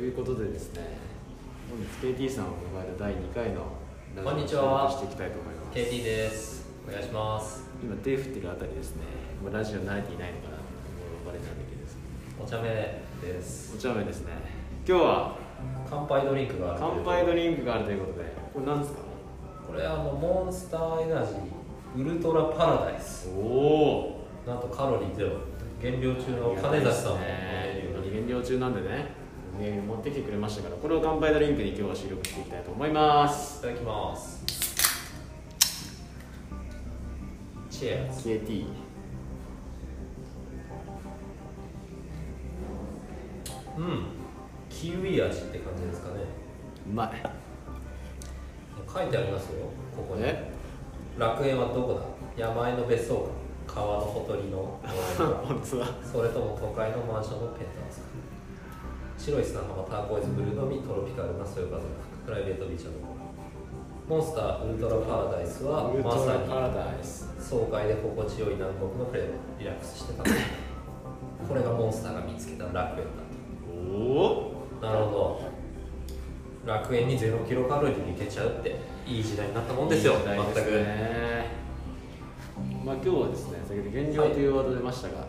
いうことでですね本日 KT さんを迎えた第2回のラジオこんにちは。をしていきたいと思います。KT です。お願いします。今手振ってるあたりですねもうラジオ慣れていないのかなと思われたんだけどですねお茶目です。お茶目ですね。今日は乾杯ドリンクがある乾杯ドリンクがあるということでこれ何ですか？これあのモンスターエナジーウルトラパラダイス。おおなんとカロリーゼロ。減量中の金崎さんもね。減量中なんでねね持ってきてくれましたからこれを乾杯ドリンクに今日は収録していきたいと思います。いただきます。チェア KT うん。キウイ味って感じですかね。うまい。書いてありますよここに。え？楽園はどこだ？山あいの別荘か。川のほとりの。それとも都会のマンションのペンタウスか？白い砂浜ターコイズブルーのみトロピカルなそよ風プライベートビーチのモンスターウルトラパラダイスはまさに爽快で心地よい南国のプレーでリラックスしてたこれがモンスターが見つけた楽園おおだとなるほど。楽園にゼロキロカロリーにいけちゃうっていい時代になったもんですよ。いいです全くね。まあ今日はですね先ほど減量というワード出ましたが、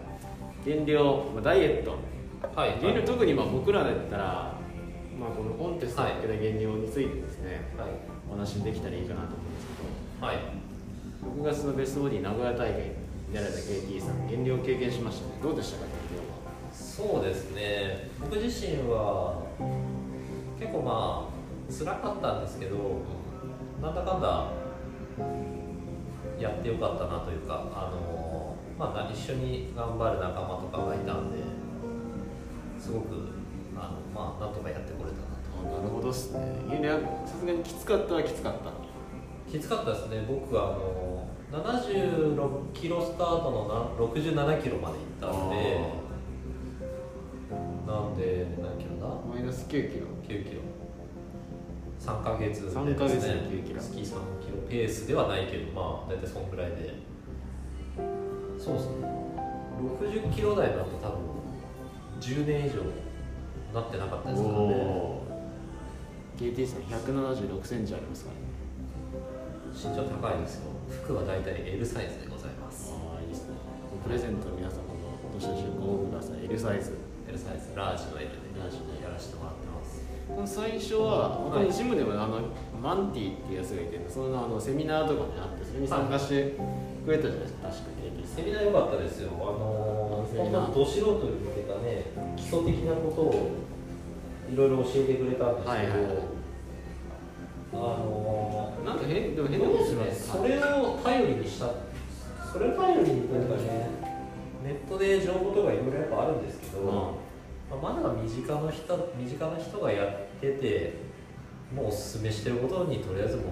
減量、まあ、ダイエットはい。特にまあ僕らだったら、まあ、このコンテストに向けた減量についてですね、はい。お話できたらいいかなと思うんですけどはい。6月のベストボディ名古屋大会に出られた KT さん減量経験しましたね。どうでしたか減量は？そうですね。僕自身は結構まあ辛かったんですけどなんだかんだやってよかったなというかあの、まあ、一緒に頑張る仲間とかがいたんですごくあの、まあ、なんとかやってこれたなと。あなるほどっすね。さすがにきつかったはきつかったきつかったですね。僕はあの76キロスタートのな67キロまで行ったんで。なんで何キロだ？マイナス9キロ。9キロ。3ヶ月で3ヶ月ですね9キロ。月3キロ。ペースではないけどまあ大体そんぐらいで。そうですね。60キロ台だと多分10年以上なってなかったですからね。お KT さん176センチありますからね。身長高いですよ。服は大体 L サイズでございます。ああいいですね。プレゼント皆さんもどしどしご応募ください。L サイズ。L サイズ。ラージの L で。ラージでやらせてもらってます。最初ははい。ジムでもあのマンティっていうやつがいてそのあのセミナーとかにあってそれに参加してくれたじゃないですか。確かんセミナー良かったですよ。あのー、本当ど素人に向けたね基礎的なことをいろいろ教えてくれたんですけど、はいはい。はいあのなんか変でもー、変なことしどうですね。それを頼りにしたそれを頼りにというかねネットで情報とかいろいろやっぱあるんですけど、まあ、まだ身近な人身近な人がやっててもうおすすめしてることにとりあえずもう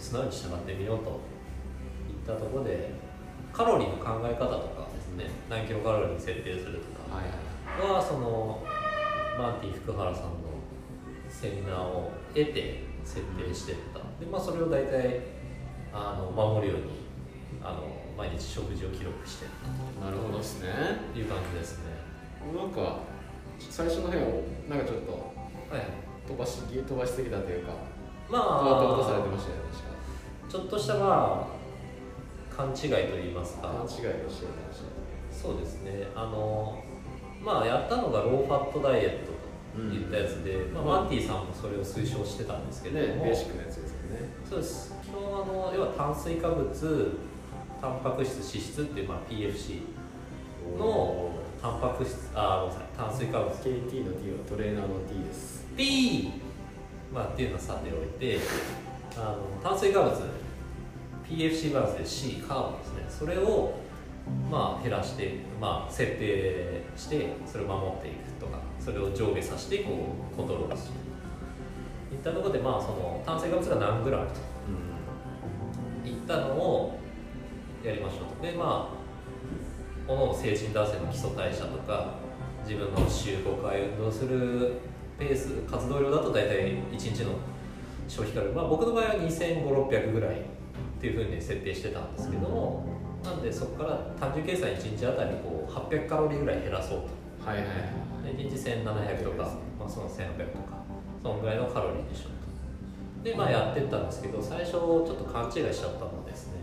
素直に従ってみようと。いったところでカロリーの考え方とかですね何キロカロリーに設定するとか。はいはそのマンティ福原さんのセミナーを得て設定してった。で、まあ、それを大体あの守るようにあの毎日食事を記録してった。なるほどですね。という感じですね。なんか最初の辺をなんかちょっとはい飛ばし飛ばしすぎたというかまあましたよね確か。ちょっとしたまあ勘違いと言いますか。勘違いをしてましたそうですね。あのまあやったのがローファットダイエットといったやつで、まあ、マンティさんもそれを推奨してたんですけども。ねベーシックなやつですよね。そうです。基本あの要は炭水化物タンパク質脂質っていう、まあ、PFC のタンパク質あごめんなさい。炭水化物。KT の T はトレーナーの T です。P まあっていうのはさておいてあの炭水化物 PFC バランスで C カーボンですね。それをまあ減らして、まあ、設定してそれを守っていくとかそれを上下させてこうコントロールする。といったところで、まあ、その炭水化物が何グラムといったのをやりましょうと。でまあこの成人男性の基礎代謝とか自分の週5回運動するペース活動量だと大体1日の消費カロリー、まあ、僕の場合は2500600ぐらいっていうふうに設定してたんですけどもなんでそこから単純計算1日あたりこう800カロリーぐらい減らそうと。はいはいはい。で1日1700とか、まあ、その1800とかそのぐらいのカロリーでしょと。でまあやってったんですけど最初ちょっと勘違いしちゃったのはですね。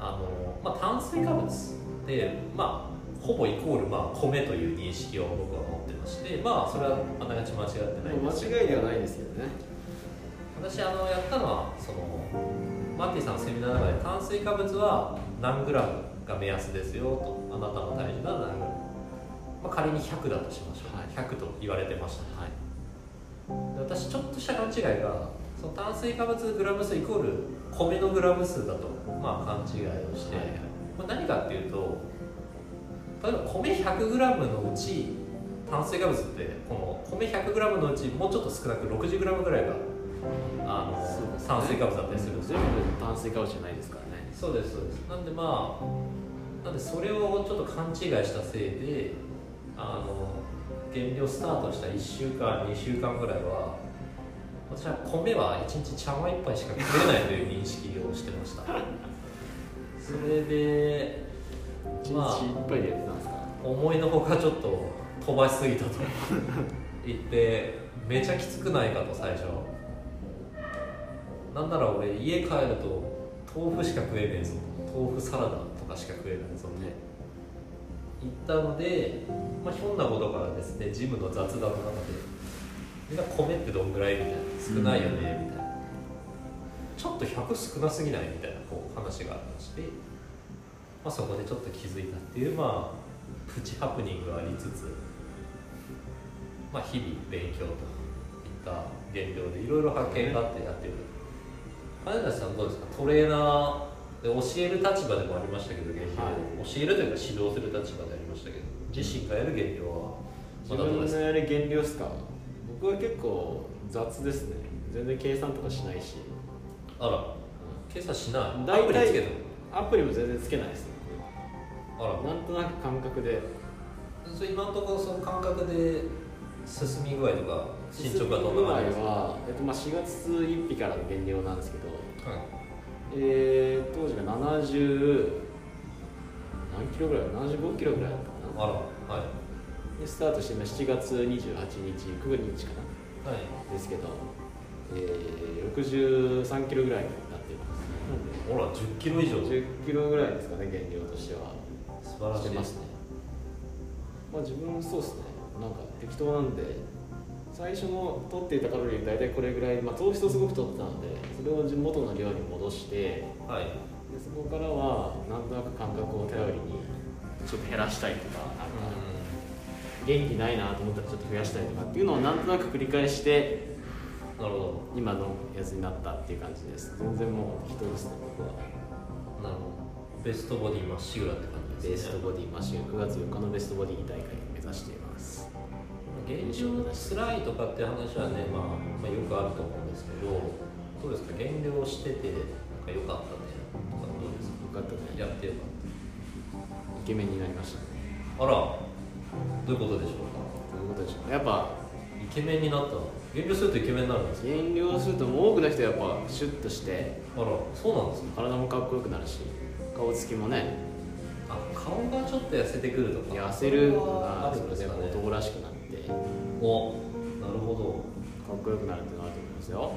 あの、まあ、炭水化物ってまあほぼイコールまあ米という認識を僕は持ってましてまあそれはあながち間違ってない間違いではないですけどね。私あのやったのはそのマッティさんのセミナーの中で炭水化物は何グラムが目安ですよとあなたの体重は何グラム、まあ、仮に100だとしましょう、はい。100と言われてました。はい。で私ちょっとした勘違いがその炭水化物グラム数イコール米のグラム数だとまあ勘違いをして、はい。はいまあ、何かっていうと例えば米 100g のうち炭水化物ってこの米 100g のうちもうちょっと少なく 60g ぐらいがあの、ね。炭水化物だったりするんですよ全部炭水化物じゃないですからね。そうですそうです。なんでまあなんでそれをちょっと勘違いしたせいであの減量スタートした1週間2週間ぐらいは私は米は1日茶碗1杯しか食えないという認識をしてました。それで一日まあいっぱいでやってたんですか？思いのほかちょっと飛ばしすぎたと言ってめちゃきつくないかと最初なんなら俺家帰ると豆腐しか食えねえぞ。豆腐サラダとかしか食えないぞ。ね言ったので、まあ、ひょんなことからですねジムの雑談の中でみんな米ってどんぐらいみたいな。少ないよねみたいな。ちょっと100少なすぎないみたいなこう話がありまして、まあ、そこでちょっと気づいたっていうまあプチハプニングがありつつ、まあ、日々勉強といった減量でいろいろ発見があってやってる金田さんどうですか？トレーナーで教える立場でもありましたけど減量、は教えるというか指導する立場でありましたけど自身がやる減量は自まだどうですか？分のやる減量っすか？僕は結構雑ですね。全然計算とかしないし、あら。計算しない？アプリつけたアプリも全然つけないです。あら。なんとなく感覚で。それ今のところその感覚で進み具合とか進捗がどんな感じですか？は、えっとまあ、4月1日からの減量なんですけど、はい。えー、当時が70何キロぐらい75キロぐらいだったかな。あらはい。でスタートして今7月28日9日かな。はい。ですけど、えー、63キロぐらいになっています。ほら10キロ以上。なんで10キロぐらいですかね減量としては。素晴らしい。してますね。まあ自分そうですね。なんか適当なんで最初の取っていたカロリー大体これぐらい、まあ、糖質をすごく取ってたのでそれを元の量に戻してはい。でそこからはなんとなく感覚を頼りにちょっと減らしたいとかなんか元気ないなと思ったらちょっと増やしたいとかっていうのをなんとなく繰り返してなるほ今のやつになったっていう感じです。全然もう人ですね僕は。どなるほど。ベストボディまっしぐらって感じベですね。ストボディマシン9月4日のベストボディ大会を目指しています減量つらいとかって話はね、まあ、まあよくあると思うんですけどどうですか？減量しててなんか良かったねとかどうですか？よかったね。やってよかっイケメンになりましたね。たあらどういうことでしょうか？どういうことでしょうやっぱイケメンになった減量するとイケメンになるんですか？減量するともう多くの人はやっぱシュッとしてあらそうなんですか体もかっこよくなるし顔つきもねあ顔がちょっと痩せてくるとか。痩せるのあがそれで男らしくなってかおなるほっこよくなるっていうのがあると思いますよ。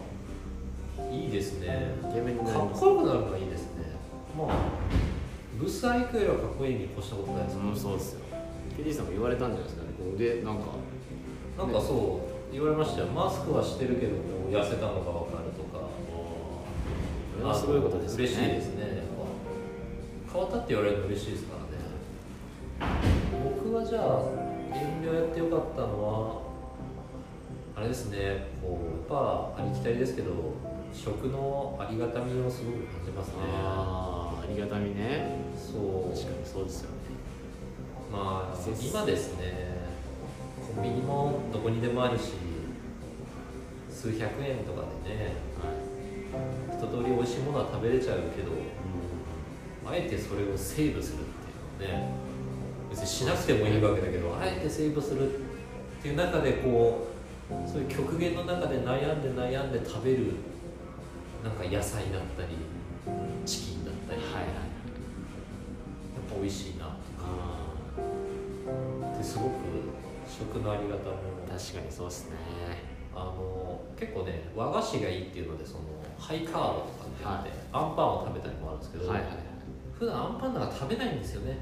どいいですね。イケメンになりかっますこよくなるのはいいですね。まあブスアイクよりはかっこいいに越したことないですうんそうですよ。KD さんも言われたんじゃないですかね。こう腕なんか。なんかそう言われましたよ。マスクはしてるけども痩せたのが分かるとか。これはすごいことですね。嬉しいですね。やっぱ変わったって言われるの嬉しいですからね。僕はじゃあ減量やってよかったのはあれですねこうやっぱありきたりですけど食のありがたみをすごく感じますね。あーありがたみね。そう。確かにそうですよね。まあ今ですねコンビニもどこにでもあるし数百円とかでねはい。一通り美味しいものは食べれちゃうけどうあえてそれをセーブするっていうのはね別にしなくてもいいわけだけどあえてセーブするっていう中でこうそういう極限の中で悩んで悩んで食べるなんか野菜だったりチキンだったり、んはいはい。やっぱ美味しいなあってすごく回り方も確かにそうですね。あの結構ね和菓子がいいっていうのでそのハイカードとかって言って、アンパンを食べたりもあるんですけど、はいはいはい普段アンパンなんか食べないんですよね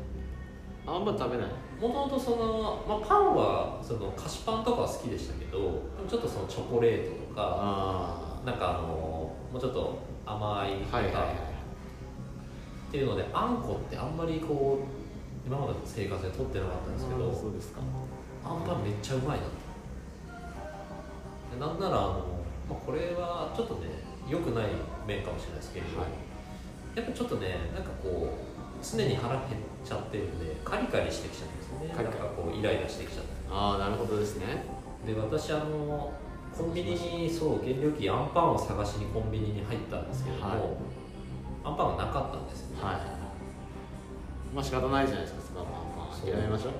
あんま食べない。もともとその、まあ、パンはその菓子パンとかは好きでしたけどでもちょっとそのチョコレートとかあなんかあのもうちょっと甘いとか、はいはいはいっていうのであんこってあんまりこう今までの生活で取ってなかったんですけどそうですか。あんパンめっちゃうまいなと。でなんならあの、まあ、これはちょっとね良くない面かもしれないですけれど、はい。やっぱちょっとねなんかこう常に腹減っちゃってるんでカリカリしてきちゃうんですよね。カリカリ。なんかこうイライラしてきちゃって。ああなるほどですね。で私あのコンビニにそう原料機アンパンを探しにコンビニに入ったんですけれども、はい。アンパンがなかったんですよね、はいまあ仕方ないじゃないですかそこはまあまあ諦めましょう。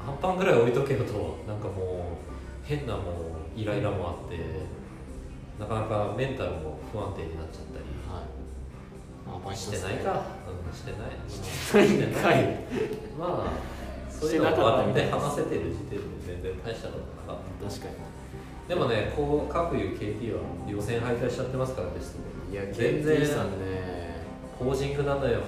アンパンぐらい置いとけよとなんかもう変なもうイライラもあってなかなかメンタルも不安定になっちゃったりあまあしてないか、うん、してない。してない。まあそういうのを笑って話せてる時点で全然大したことなかっ確かに。たでもねこう各いう KT は予選敗退しちゃってますからですいや全然。KT さんね。ポージングなのよ。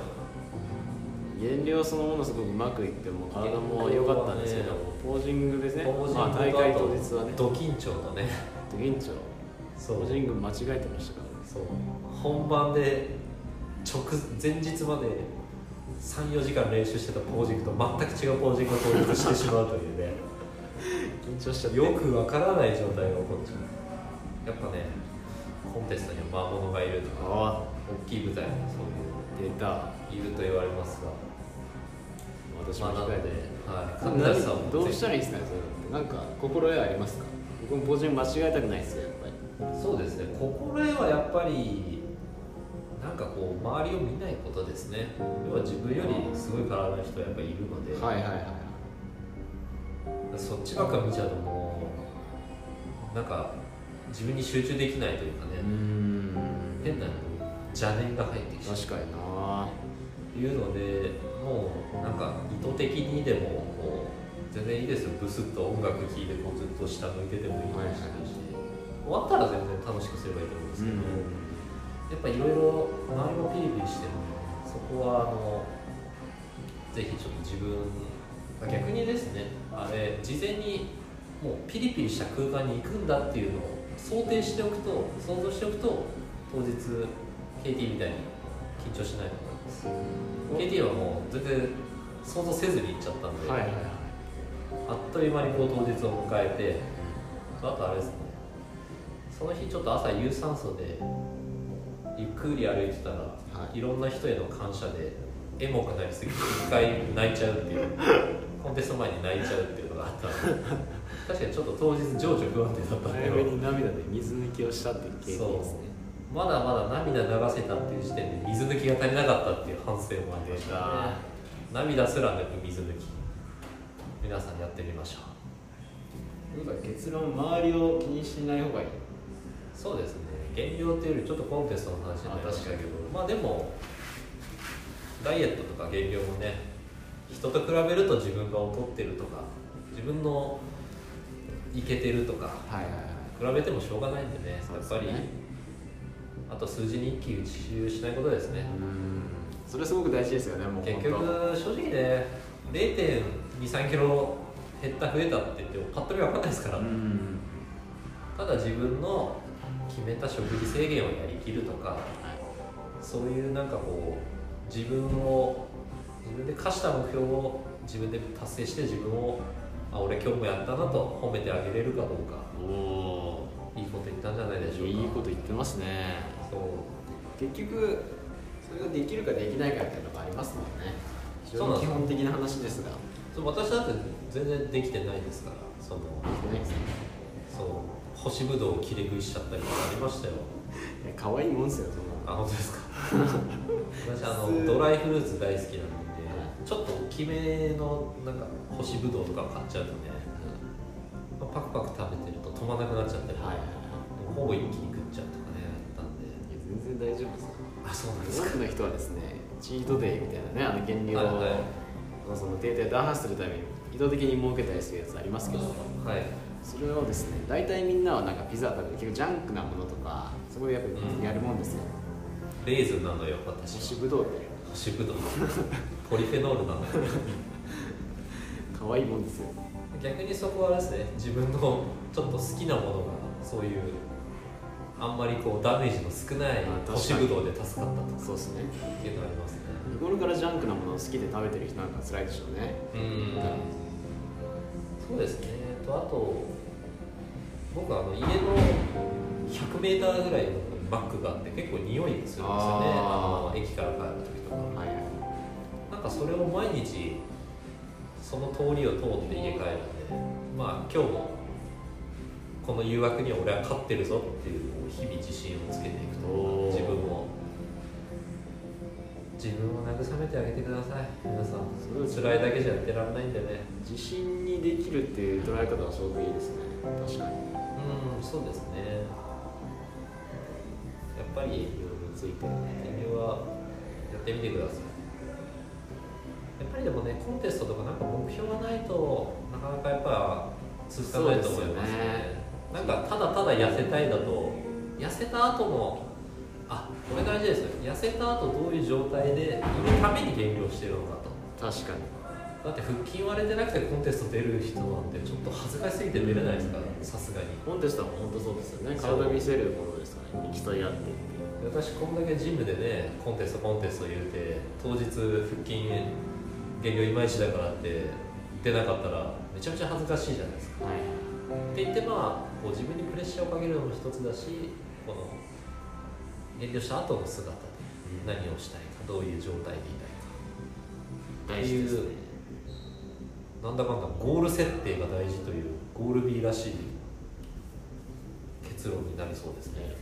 減量そのものすごくうまくいっても体も良かったんですけど、ポージングですねポージングまあ、大会当日はね。ド緊張のね。ド緊張。そう。ポージング間違えてましたからね。そう。本番で直前日まで34時間練習してたポージングと全く違うポージングを当日してしまうというね。緊張しちゃって。よくわからない状態が起こっちゃう。やっぱねコンテストには魔物がいるとかあ大きい舞台にそう出たいういると言われますが。私も控えて、はい、さんもどうしたらいいいですかねそれなんか心得ありますか？僕もポージング間違えたくないですよやっぱり。そうですね。心得はやっぱりなんかこう周りを見ないことですね。要は自分よりすごい体の人はやっぱりいるので、はいはいはいそっちばっか見ちゃうともうなんか自分に集中できないというかね、ん。変な邪念が入ってきちゃう。確かにな。いうのでもうなんか意図的にでもこう全然いいですよ。ブスッと音楽聴いてこうずっと下向いててもいいかもし。れない。し、終わったら全然楽しくすればいいと思うんですけど、やっぱいろいろ周りもピリピリしてるんでそこはあのぜひちょっと自分逆にですねあれ事前にもうピリピリした空間に行くんだっていうのを想定しておくと想像しておくと当日 KT みたいに緊張しないと思います。KT はもう全然想像せずに行っちゃったんで、はいはいはい。あっという間にこう当日を迎えてあとあれですねその日ちょっと朝有酸素でゆっくり歩いてたら、、はい。ろんな人への感謝でエモくなりすぎて一回泣いちゃうっていう。コンテスト前に泣いちゃうっていうのがあったので。確かにちょっと当日情緒不安定だったんだけ早めどに涙で水抜きをしたっていう経験ですね。まだまだ涙流せたっていう時点で水抜きが足りなかったっていう反省もありました。ね涙すら抜く水抜き。皆さんやってみましょう。なんか結論周りを気にしない方がいい。そうですね減量っていうよりちょっとコンテストの話になりましたけどまあでもダイエットとか減量もね人と比べると自分が劣ってるとか自分のいけてるとかはいはいはい。比べてもしょうがないんでねそうやっぱりあと数字に一喜一憂しないことですね。うん。それすごく大事ですよねもう結局正直ね0 2 3キロ減った増えたって言ってもパッと見分かんないですから、うん。ただ自分の決めた食事制限をやりきるとかそういうなんかこう自分を自分で課した目標を自分で達成して自分をあ俺今日もやったなと褒めてあげれるかどうか。おいいこと言ったんじゃないでしょうか。いいこと言ってますね。そう。結局それができるかできないかみたいなのがありますもんね。非常に基本的な話ですが。そう私だって全然できてないですからそのできてないですねそう干しぶどうを切れ食いしちゃったりとかありましたよ。いや可愛いもんですよそんなあ本当ですか？私あのドライフルーツ大好きなんでちょっと大きめのなんか干しぶどうとか買っちゃうとね、まあパクパク食べてると止まなくなっちゃったり、はいはいほぼ一気に食っちゃうとかねやったんで。いや全然大丈夫ですよ。あそうなんですか？多くの人はですねチートデイみたいなねあの減量を、はいはい。その定定打破するために意図的に設けたりするやつありますけど。はいそれをですね大体みんなはなんかピザ食べて結構ジャンクなものとかそこでやっぱりやるもんですよ、レーズンなのよ私干しぶどうで。干しぶどう。ポリフェノールなの。よ 可愛いもんですよ。逆にそこはですね自分のちょっと好きなものがそういうあんまりこうダメージの少ない干しぶどうで助かったとそうですね。いうのありますね。日頃からジャンクなものを好きで食べてる人なんか辛いでしょうね。うん。そうですね。とあと僕あの家の 100m ぐらいのバッグがあって結構匂いするんですよね。あの駅から帰る時とか。はいはいなんかそれを毎日その通りを通って家帰るんでまあ今日もこの誘惑には俺は勝ってるぞっていう日々自信をつけていくと自分を自分を慰めてあげてください。皆さん。すね。辛いだけじゃやってらんないんでね。自信にできるっていう捉え方はすごくいいですね。確かにうんそうですね。やっぱりいいについて減量はやってみてください。やっぱりでもねコンテストとかなんか目標がないとなかなかやっぱ続かないと思いますね。ね。なんかただただ痩せたいだと痩せた後もあこれ大事ですよ。痩せた後どういう状態でいるために減量してるのかと。確かにだって腹筋割れてなくてコンテスト出る人なんてちょっと恥ずかしすぎて出れないですから。さすがに。コンテストは本当そうです。よね体見せるものですからね。競い合ってっていう。私こんだけジムでねコンテストコンテスト言うて当日腹筋減量いまいちだからって出なかったらめちゃめちゃ恥ずかしいじゃないですか。はい。って言ってまあこう自分にプレッシャーをかけるのも一つだしこの減量した後の姿で何をしたいかどういう状態でいたいか。大事ですねなんだかんだゴール設定が大事というゴール B らしい結論になりそうですね。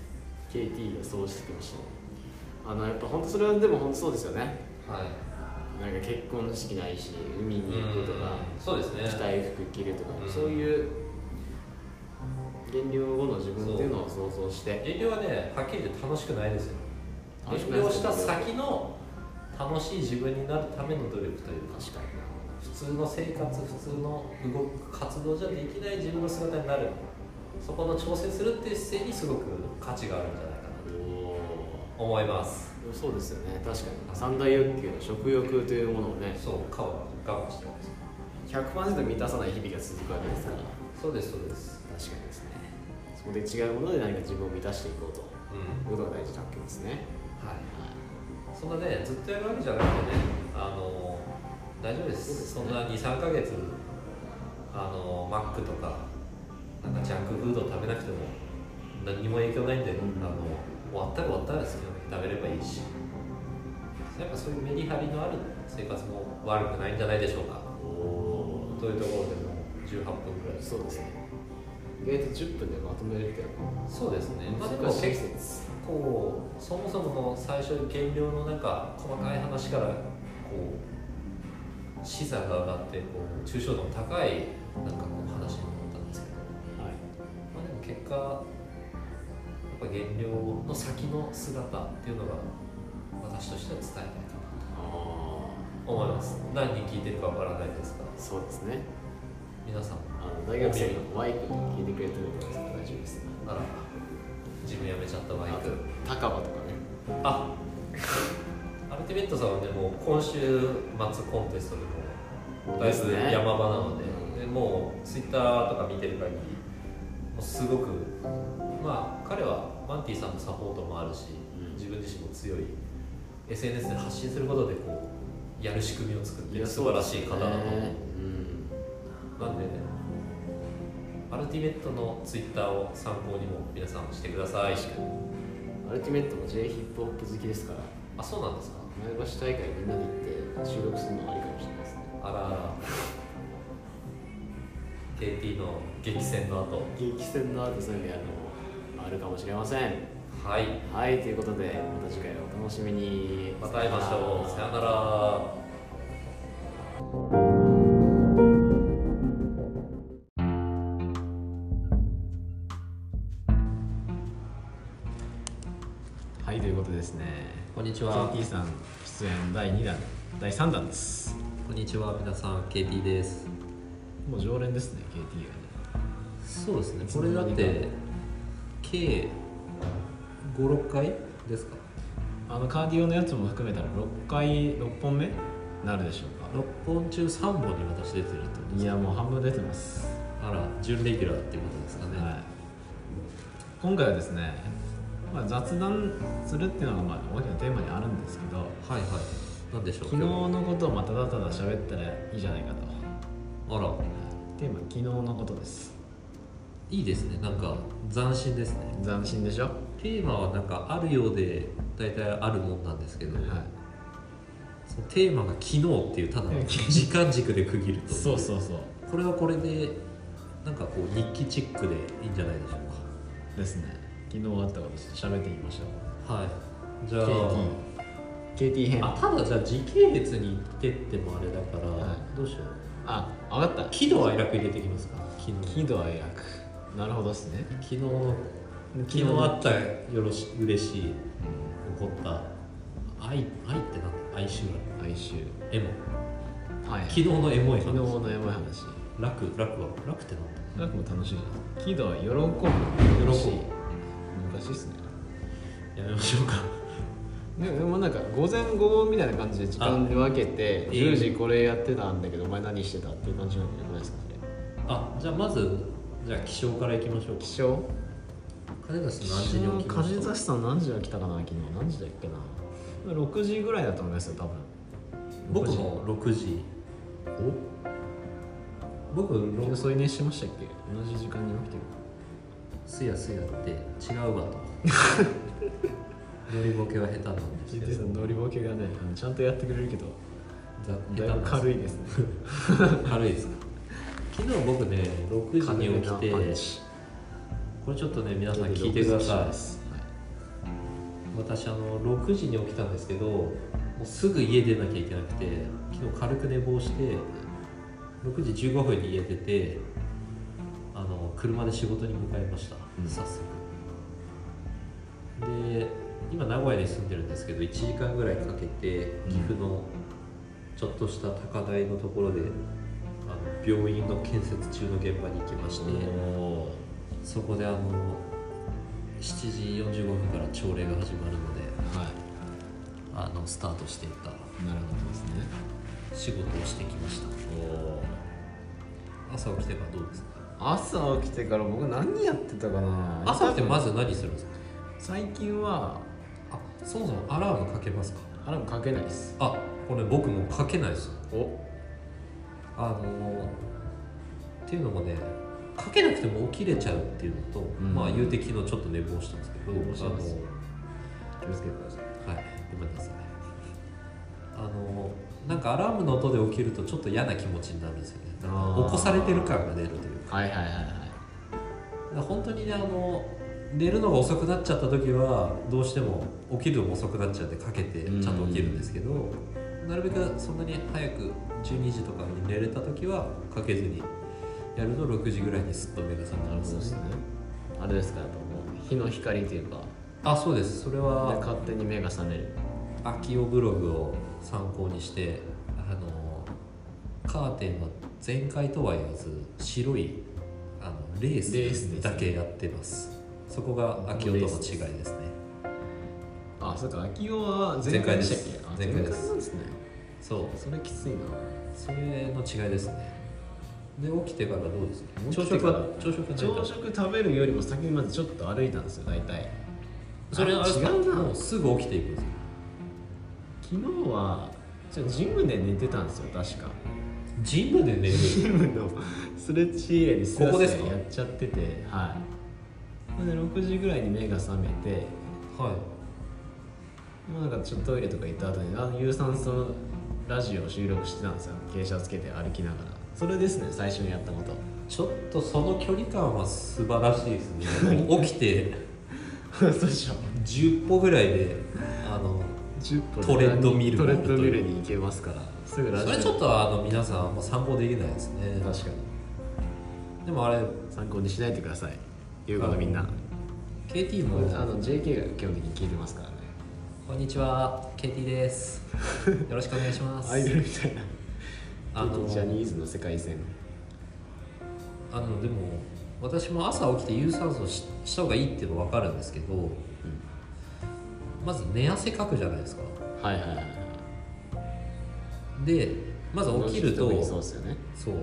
KT がそうしてきました。あのやっぱ本当それはでも本当そうですよね。はい。なんか結婚式ないし海に行くとかうんそうですね。着たい服着るとか、うん。そういう減量後の自分っていうのを想像して。減量はねはっきり言って楽しくないですよ。減量した先の楽しい自分になるための努力というか。確かに普通の生活普通の動く活動じゃできない自分の姿になる。そこの挑戦するっていう姿勢にすごく価値があるんじゃないかなと。思います。おそうですよね。確かに。三大欲求の食欲というものをね。そう顔は我慢してるんです100%満たさない日々が続くわけですから。そうですそうです。確かにですね。そこで違うもので何か自分を満たしていこうと。うん。いうことが大事なわけですね。はい。はい。そんなねずっとやるわけじゃなくてねあの大丈夫です。そんな23か月あのマックとかなんかジャンクフードを食べなくても何にも影響ないんで、うん。あの終わったら終わったら好きなだけ食べればいいし。やっぱそういうメリハリのある生活も悪くないんじゃないでしょうか。おというところでもう18分ぐらい。そうですね。意外と10分でまとめれる。ってそうですね。まあでも結説構そもそもの最初減量のなんか細かい話からこう視座が上がってこう抽象度の高いなんかこう話になったんですけど、はいまあ、でも結果やっぱ減量の先の姿っていうのが私としては伝えたいかなあと思います何人聞いてるかわからないですがあそうですね。皆さんあの大学生のマイクに聞いてくれてるみたいですから大丈夫です。あら。自分辞めちゃったバイク。高場とかね。あアルティメットさんはねもう今週末コンテストでもだいぶ山場なのでうん。でもうツイッターとか見てる限りもうすごくまあ彼はマンティさんのサポートもあるし、うん。自分自身も強い SNS で発信することでこうやる仕組みを作っている素晴らしい方だと思う、うん。なんでねアルティメットのツイッターを参考にも皆さんしてください。アルティメットも J ヒップホップ好きですからあそうなんですか？前橋大会みんなで行って収録するのはありかもしれないですね。あらあら。KT の激戦の後。激戦の後そういうのやるのもあるかもしれません。はい。はいということでまた次回お楽しみに。また会いましょう。さよならちは。KT さん出演第2弾第3弾です。こんにちは。皆さん KT です。もう常連ですね KT が。ねそうですね。これだって計56回ですか？あのカーディオのやつも含めたら6回6本目？なるでしょうか。6本中3本に私出てるってことですか？いやもう半分出てます、あら準レギュラーっていうことですかね、はい、今回はですね、まあ、雑談するっていうのがまあ大きなテーマにあるんですけどはいはい。なんでしょう昨日のことをまあただただ喋ったらいいじゃないかと。あら。テーマ昨日のことです。いいですね。なんか斬新ですね。斬新でしょ？はテーマはなんかあるようで大体あるもんなんですけど、い。そのテーマが昨日っていうただの 時間軸で区切ると。そうそうそう。これはこれでなんかこう日記チックでいいんじゃないでしょうですね昨日あったこと喋ってみましょう。かはい。じゃあ KT, KT 編。あただじゃあ時系列に行ってってもあれだから、はい。どうしよう。あ分かった。喜怒哀楽入れてきますか？喜怒哀楽。なるほどですね。昨日の昨日あったよろし嬉しい。起こった。愛愛ってなんだ？哀愁。哀愁。エモ。はい。昨日のエモい話。昨日のエモい話。楽楽は楽ってなんだ？楽も楽しいじゃん喜怒は喜ぶ。喜ぶしい昔っすね。やめましょうか。ででもなんか午前午後みたいな感じで時間で分けてあ10時これやってたんだけどお前何してたっていう感じなんじゃないですかそれあじゃあまずじゃあ起床からいきましょうか。起床金田さん何時に起きま梶した？田さん何時に起きたかな昨日。何時だっけな。6時ぐらいだと思いますよ多分。僕も6時。僕昨日6添い寝しましたっけ？同じ時間に起きてるすやすやって違うわと。乗りボケは下手なんですけど。藤井さん乗りボケがねちゃんとやってくれるけどだだいぶ軽いいですね。軽いですか。昨日僕ね6時に起きてこれちょっとね皆さん聞いてください。はい私あの6時に起きたんですけどもうすぐ家出なきゃいけなくて昨日軽く寝坊して6時15分に家出て車で仕事に向かいました、うん。早速。で今名古屋に住んでるんですけど1時間ぐらいかけて岐阜のちょっとした高台のところであの病院の建設中の現場に行きまして、おそこであの7時45分から朝礼が始まるのでーはい。あのスタートしていったなるほどですね。仕事をしてきました。朝起きてからどうですか？朝起きてから僕何やってたかな。朝起きてまず何するんですか？最近はあそもそもアラームかけますか？アラームかけないです。あこれ僕もかけないですお。あのっていうのもねかけなくても起きれちゃうっていうのと、ん。まあ言うて昨日ちょっと寝坊したんですけど寝坊しあの気をつけてください。はい、ごめんなさい。あの、なんかアラームの音で起きるとちょっと嫌な気持ちになるんですよね。起こされてる感が出るというか。はいはいはいはい。本当にね、あの、寝るのが遅くなっちゃった時は、どうしても起きるのも遅くなっちゃってかけてちゃんと起きるんですけど、なるべくそんなに早く12時とかに寝れた時はかけずにやると6時ぐらいにすっと目が覚めるほどですね。あれですかやっぱもう日の光というか。あ、そうです。それでは勝手に目が覚める。秋代ブログを参考にしてあのカーテンは全開とは言わず白いあのレースだけやってます。そこが秋代との違いですね。あそうか秋代は全開でしたっけ？あ全開です。全なんですね。そう。それきついな。それの違いですね。で起きてからどうです朝食は朝食朝食食べるよりも先にまずちょっと歩いたんですよ大体。それは違うな。もうすぐ起きていくんですよ。昨日はちょジムで寝てたんですよ確かジムで寝る。ジムのストレッチエリアにスラスラここですか？やっちゃってて。はい。で6時ぐらいに目が覚めてはい。もうなんかちょっとトイレとか行った後にあの有酸素ラジオを収録してたんですよ。傾斜つけて歩きながら。それですね最初にやったこと。ちょっとその距離感は素晴らしいですね。起きてそうでしょ。10歩ぐらいであの10分トレッドミルトレッドミル。に行けますからすぐラジオ。それちょっとあの皆さんも参考できないですね。確かに。でもあれ参考にしないでください。いうことみんな。KT も。あの JK が基本的に聞いてますからね。こんにちは。KT です。よろしくお願いします。アイドルみたいな。あの。ジャニーズの世界線。あのでも私も朝起きて有酸素しした方がいいっていうの分かるんですけど、まず寝汗かくじゃないですか。はいはいはいはいでまず起きるとそうですよね。そう。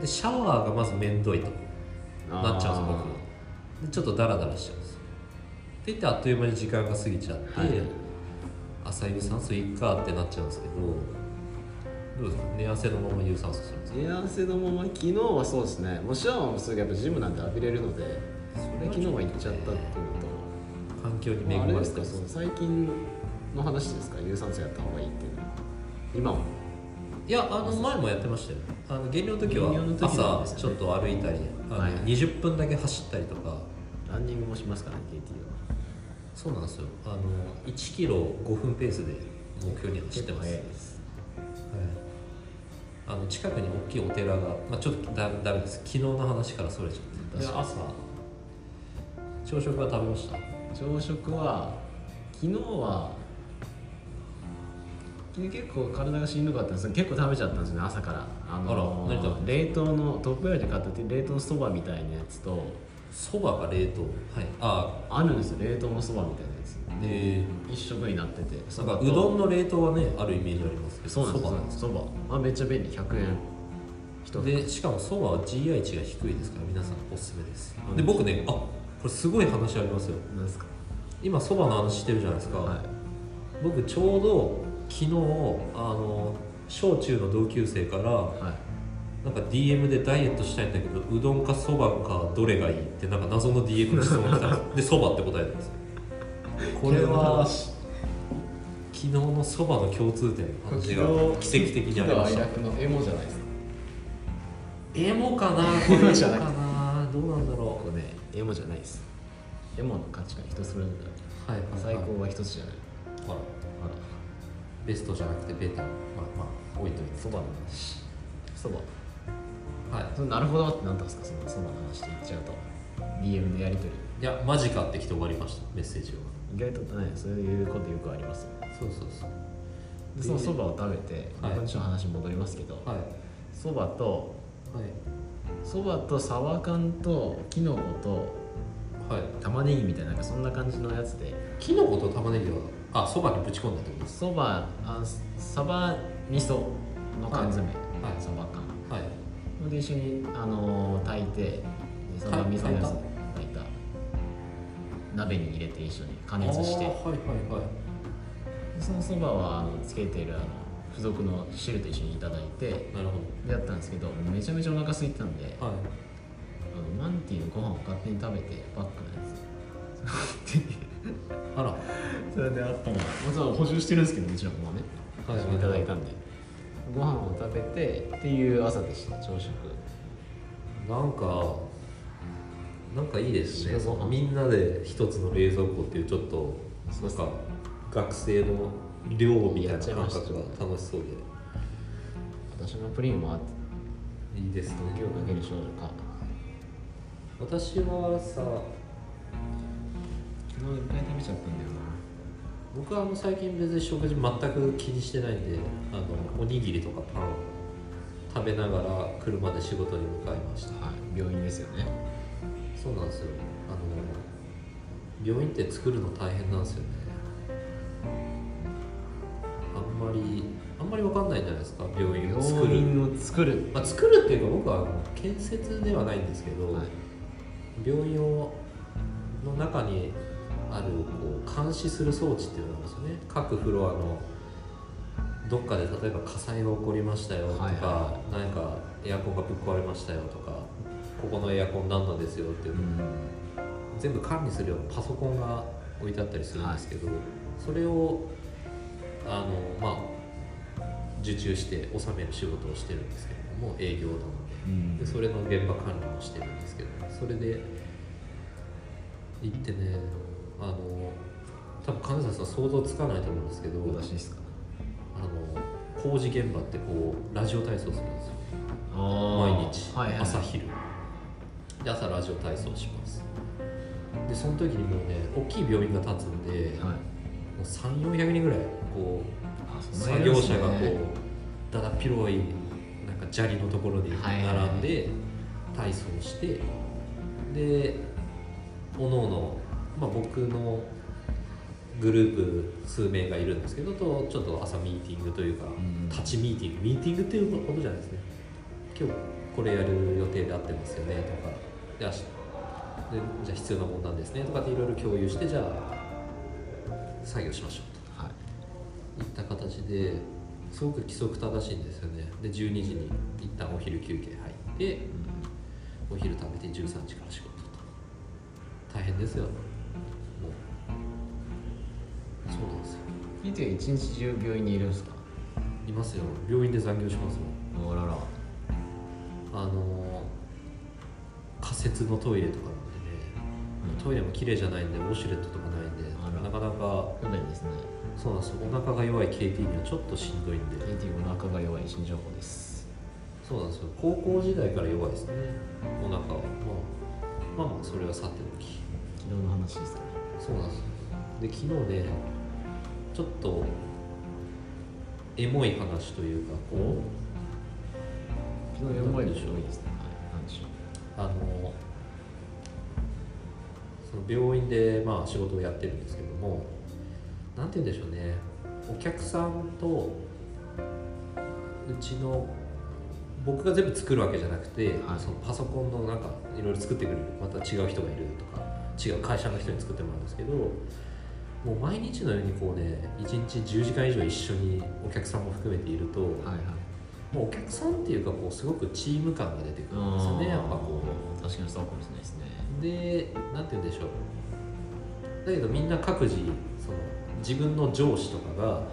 でシャワーがまず面倒いとなっちゃうんです僕でちょっとダラダラしちゃうんですって言ってあっという間に時間が過ぎちゃって、はい。朝有酸素いっかってなっちゃうんですけどどうですか？寝汗のまま有酸素するんですか？寝汗のまま昨日はそうですね。もうシャワーもすぐやっぱジムなんて浴びれるのでそれ昨日は行っちゃったっていうのと。環境に恵まあ、あれてるですかその最近の話ですか？有酸素やった方がいいっていう今も。いやあの前もやってましたよ。あの減量の時は朝ちょっと歩いたりあのはい20分だけ走ったりとか。ランニングもしますからね KT は。そうなんですよ。あの1キロ5分ペースで目標に走ってます、はい、あの近くに大きいお寺が、まあ、ちょっとだダメです。昨日の話からそれちゃって。朝。朝食は食べました？朝食は昨日は昨日結構体がしんどかったんです結構食べちゃったんですよね朝から。ああら何冷凍のトップヤーで買った冷凍のそばみたいなやつと。そばが冷凍？はい。ああるんですよ冷凍のそばみたいなやつ。で一食になってて。なんかう。どんの冷凍はねあるイメージありますけど。そうなんですそばあめっちゃ便利。100円一袋。でしかもそばは GI 値が低いですから皆さんおすすめです。うん。で僕ねあこれすごい話ありますよ。なんですか？今そばの話してるじゃないですか、はい。僕ちょうど昨日あの小中の同級生からはい。なんか DM でダイエットしたいんだけどうどんかそばかどれがいいってなんか謎の DM の質問が来た。ん ですでそばって答えたんですよ。これは昨日のそばの共通点の話が奇跡的にありました。エモじゃないですか。エモかな？こエモモじゃなくてかな？どうなんだろここねエモじゃないです。エモの価値観人それぞれうはい。はい最はい高は一つじゃない。ほらあらベストじゃなくてベタまあまあ置いといて。そば。の話そば。はい。それなるほどってなったんですか？そのそばの話って言っちゃうと。DM でやり取り。いやマジかって来て終わりました。メッセージは。意外とねそういうことよくあります。よねそうそうそう。でそのそばを食べて、はい。僕の話戻りますけどはい。そば、とはい。そばとサバ缶ときのことはい。玉ねぎみたいななんかそんな感じのやつで。キノコと玉ねぎはあそばにぶち込んだってことですそばあサバ味噌の缶詰、はい。サバ缶はい。それで一緒に、あのー炊いてでサバ味噌のやつ炊いた。鍋に入れて一緒に加熱して。はいはいはい。でそのそばはあのつけているあの付属の汁と一緒にいただいて。なるほでやったんですけどめちゃめちゃお腹空いてたんで。どはい。あのマンティーのご飯を勝手に食べてバックのや あら。つそれであった。のもちろん補充してるんですけどもちろんもうね。はいはいい。ただいたんで。ご飯を食べてっていう朝でした朝食。なんかなんかいいですね。みんなで一つの冷蔵庫っていうちょっとなんか学生の寮みたいな感覚が楽しそうで。私のプリンもあっていいですね。時をかける少女か。私はさ昨日いっぱい食べちゃったんだよ僕はあの最近別に食事全く気にしてないんであのおにぎりとかパン食べながら車で仕事に向かいました。なはい。病院ですよね。そうなんですよ。あの病院って作るの大変なんですよね。あんまりあんまり分かんないんじゃないですか病院を作る、を作る。まあ、作るっていうか僕はあの建設ではないんですけど、はい。病院をの中にあるこう監視する装置っていうのがあるんですよね。各フロアのどっかで例えば火災が起こりましたよとか、はいは何かエアコンがぶっ壊れましたよとかここのエアコン何度ですよっていうのを全部管理するようなパソコンが置いてあったりするんですけど、それをあのまあ受注して納める仕事をしてるんですけれども営業なので。うん。でそれの現場管理もしてるんですけどそれで行ってねあの多分金沢さん想像つかないと思うんですけど私ですか？あの工事現場ってこうラジオ体操するんですよ。毎日、はいはい、朝昼。で朝ラジオ体操します。でその時にもうね大きい病院が建つんで、はい。もう3400人ぐらいこあう作業車がこうだだっ広いなんか砂利のところに並んで、体操してでおのおの、まあ、僕のグループ数名がいるんですけどとちょっと朝ミーティングというか、ん。立ちミーティング。ミーティングっていうことじゃないですね。今日これやる予定で合ってますよねとか。でじゃあ必要なもんなんですねとかっていろいろ共有してじゃあ作業しましょうと。はい。いった形ですごく規則正しいんですよね。で12時に一旦お昼休憩入ってお昼食べて13時から仕事と。大変ですよそうなんですよ。いて一日中病院にいるんですか？いますよ。病院で残業しますもん。あらら。あの仮設のトイレとかなんでね、トイレも綺麗じゃないんでウォシュレットとかないんでなかなか不便ですね。そうなんですよ。お腹が弱い KT にはちょっとしんどいんで。AT お腹が弱い新情報です。そうなんですよ。高校時代から弱いですね。お腹は、まあ、まあまあそれはさておき。昨日の話ですかね。そうなんですよ。で昨日ねちょっとエモい話というかこ昨日4倍の人多いですね。はい。何でしょう。あのその病院でまあ仕事をやってるんですけどもなんて言うんでしょうね。お客さんとうちの僕が全部作るわけじゃなくて、はい。そのパソコンのなんかいろいろ作ってくれるまた違う人がいるとか違う会社の人に作ってもらうんですけどもう毎日のようにこうね1日10時間以上一緒にお客さんも含めていると、うはいはい。もうお客さんっていうかこうすごくチーム感が出てくるんですよねやっぱこう。確かにそうかもしれないですね。でなんて言うんでしょう。だけどみんな各自その自分の上司とかがはい。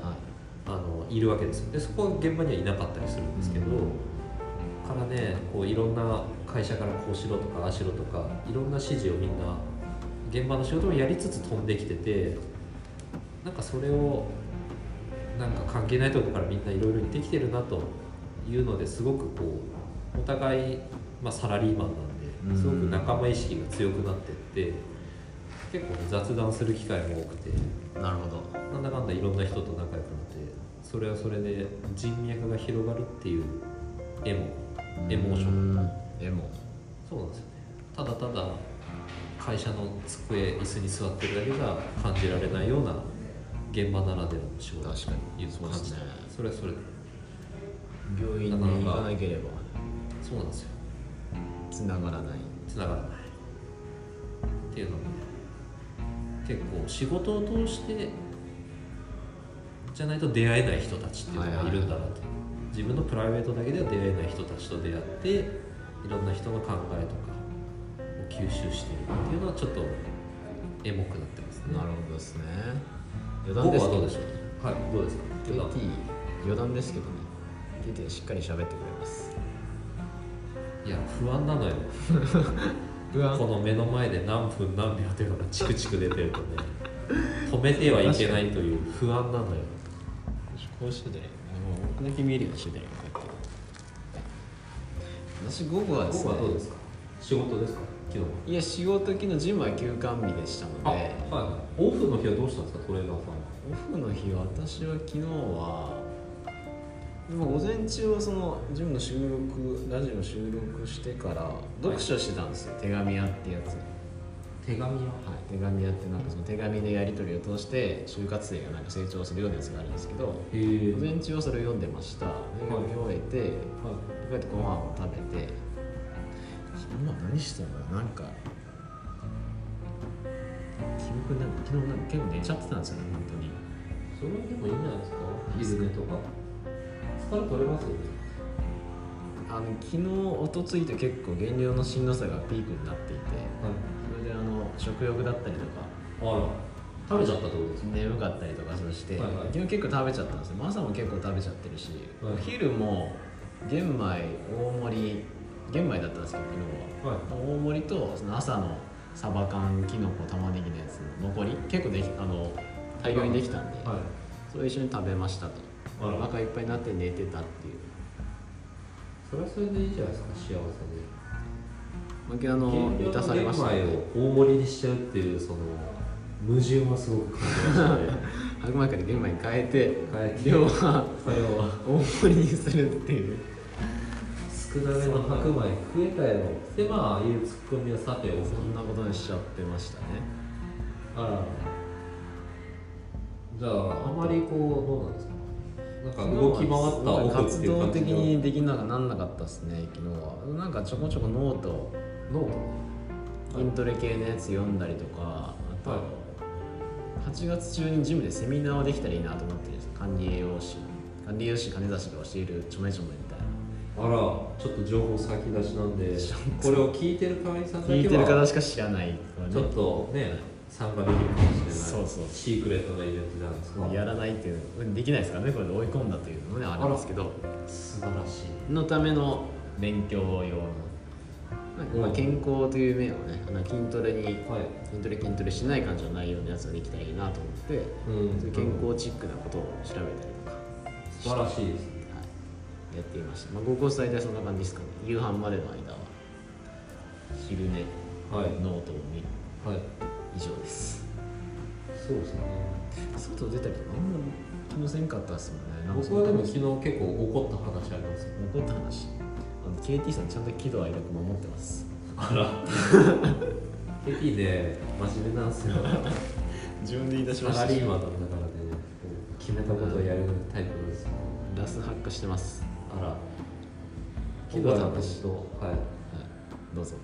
あのいるわけですよ。でそこは現場にはいなかったりするんですけど、からねこういろんな会社からこうしろとかああしろとかいろんな指示をみんな現場の仕事もやりつつ飛んできててなんかそれをなんか関係ないところからみんないろいろ言ってきてるなというのですごくこうお互い、まあ、サラリーマンなんですごく仲間意識が強くなってって結構ね雑談する機会も多くてなるほど。なんだかんだいろんな人と仲良くなってそれはそれで人脈が広がるっていうエモエモーションン。エモ。そうなんですよね。ただただ会社の机椅子に座ってるだけじゃ感じられないような現場ならではの仕事。確かに。いうそうですね。それはそれで。病院に行かなければ。そうなんですよ。繋がらない。繋がらないっていうのもね結構仕事を通してじゃないと出会えない人たちっていうのがいるんだなと、自分のプライベートだけでは出会えない人たちと出会っていろんな人の考えとかを吸収しているっていうのはちょっとエモくなってますね。なるほどですね余午談ですけど後はい。どうですか？KT 余談ですけどね。KT はしっかり喋ってくれます。いや不安なのよ。不安？この目の前で何分何秒というのがチクチク出てるとね止めてはいけないという不安なのよ。こうして僕だけ見えるようにしてた私午後はですね午後はどうですか？仕事ですか？昨日いや仕事昨日ジムは休館日でしたのあ、ではい。オフの日はどうしたんですか？トレーナーさんオフの日は私は昨日はでも午前中はそのジムの収録ラジオ収録してから読書してたんですよ、手紙屋ってやつ。手紙ははい、手紙やってなんかその手紙でやり取りを通して就活生がなんか成長するようなやつがあるんですけど午前中はそれを読んでました。で読み終えてはこうやってご飯を食べて今何してたのなんか記憶なんか昨日なんか結構寝ちゃってたんですよね本当に。いそれでもいいんじゃないですか？昼寝とか。疲れ取れますよね。あの昨日一昨日と結構減量のしんどさがピークになっていてそれであの食欲だったりとかはい。あら食べちゃったってことですか眠かったりとかそして、はいはい。昨日結構食べちゃったんですよ。朝も結構食べちゃってるし、はい。お昼も玄米大盛り玄米だったんですけど昨日は。はい。大盛りとその朝のサバ缶きのこ玉ねぎのやつ残り結構できあの大量にできたんで、はい。それを一緒に食べましたと。お腹いっぱいになって寝てたっていう。それはそれでいいじゃないですか幸せで。まあ昨日あの満たされました。玄ね大盛りにしちゃうっていうその矛盾はすごく感じましたね。白米から玄米に変えて量は大盛りにするっていう。す少なめの白米食えたやろでまあああいうツッコミはさておき。そんなことにしちゃってましたね。あらじゃああまりこうどうなんですか？なんか動き回ったオフって活動的いう感じの。にできなくなんなかったですね昨日は。なんかちょこちょこノートノー筋トレ系のやつ読んだりとかあと、はい。8月中にジムでセミナーをできたらいいなと思ってるんです管理栄養士管理栄養士金指が教えるちょめちょめみたいな。トあらちょっと情報先出しなんでこれを聞いてる会員さんだけは聞いてる方しか知らないちょっとね参加できるかもしれない。そうそう。シークレットなイベントないですか。やらないっていうできないですからねこれで追い込んだというのもねあるんですけど。素晴らしい。のための勉強用の、まあ、健康という面をねあの筋トレにはい。筋トレ筋トレしない感じの内容のやつができたらいいなと思って、うん。そういう健康チックなことを調べたりとか、素晴らしいです。ねはい、やっていました、まあ、高校大体そんな感じですかね。夕飯までの間は昼寝はい。ノートを見る。はい以上です。そうですね。外出たりとかあんまり気のせんかったですもんね。僕はでも昨日結構怒った話。ありますよ怒った話？あの KT さんちゃんと喜怒哀楽守ってます。あら。KT ね真面目なんですよ。自分で言い出しサラリーマンなんだからね決めたことをやるタイプですよ。ラスハックしてます。あら。喜怒哀楽とはい。はい。どうぞ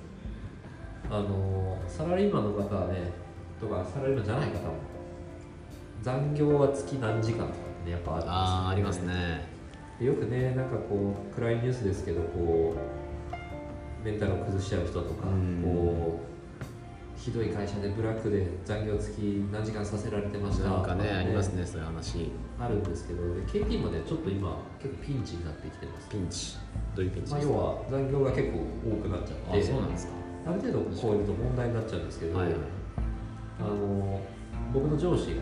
あのサラリーマンの方はねとかサラリーマンじゃない方も残業は月何時間とかってねやっぱあるんですよね。ああありますね。でよくねなんかこう暗いニュースですけどこうメンタルを崩しちゃう人とかうん。こうひどい会社でブラックで残業月何時間させられてましたなんかねとありますねそういう話。あるんですけどで KT もねちょっと今結構ピンチになってきてます。ピンチ。どういうピンチまあ、ですか、要は残業が結構多くなっちゃって。あそうなんですかある程度超えると問題になっちゃうんですけど、はいはい。あの僕の上司がね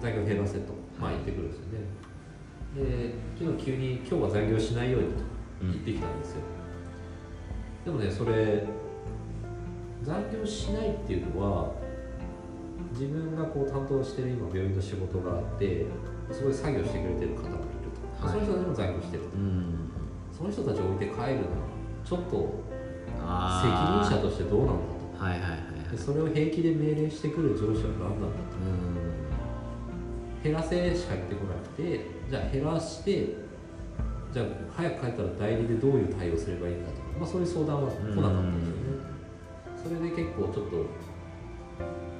残業減らせと、まあ、言ってくるんですよね。で昨日急に今日は残業しないようにと言ってきたんですよ、でもねそれ残業しないっていうのは自分がこう担当してる今病院の仕事があってそこで作業してくれてる方もいると、はい。その人たちも残業してると。うん。その人たちを置いて帰るのはちょっとあ責任者ととしてどうなんだと。はいはいはいはい。でそれを平気で命令してくる上司は何なんだと。うん。減らせしか言ってこなくてじゃあ減らしてじゃあ早く帰ったら代理でどういう対応すればいいんだと。か、まあ、そういう相談は来なかったんですよね。それで結構ちょっと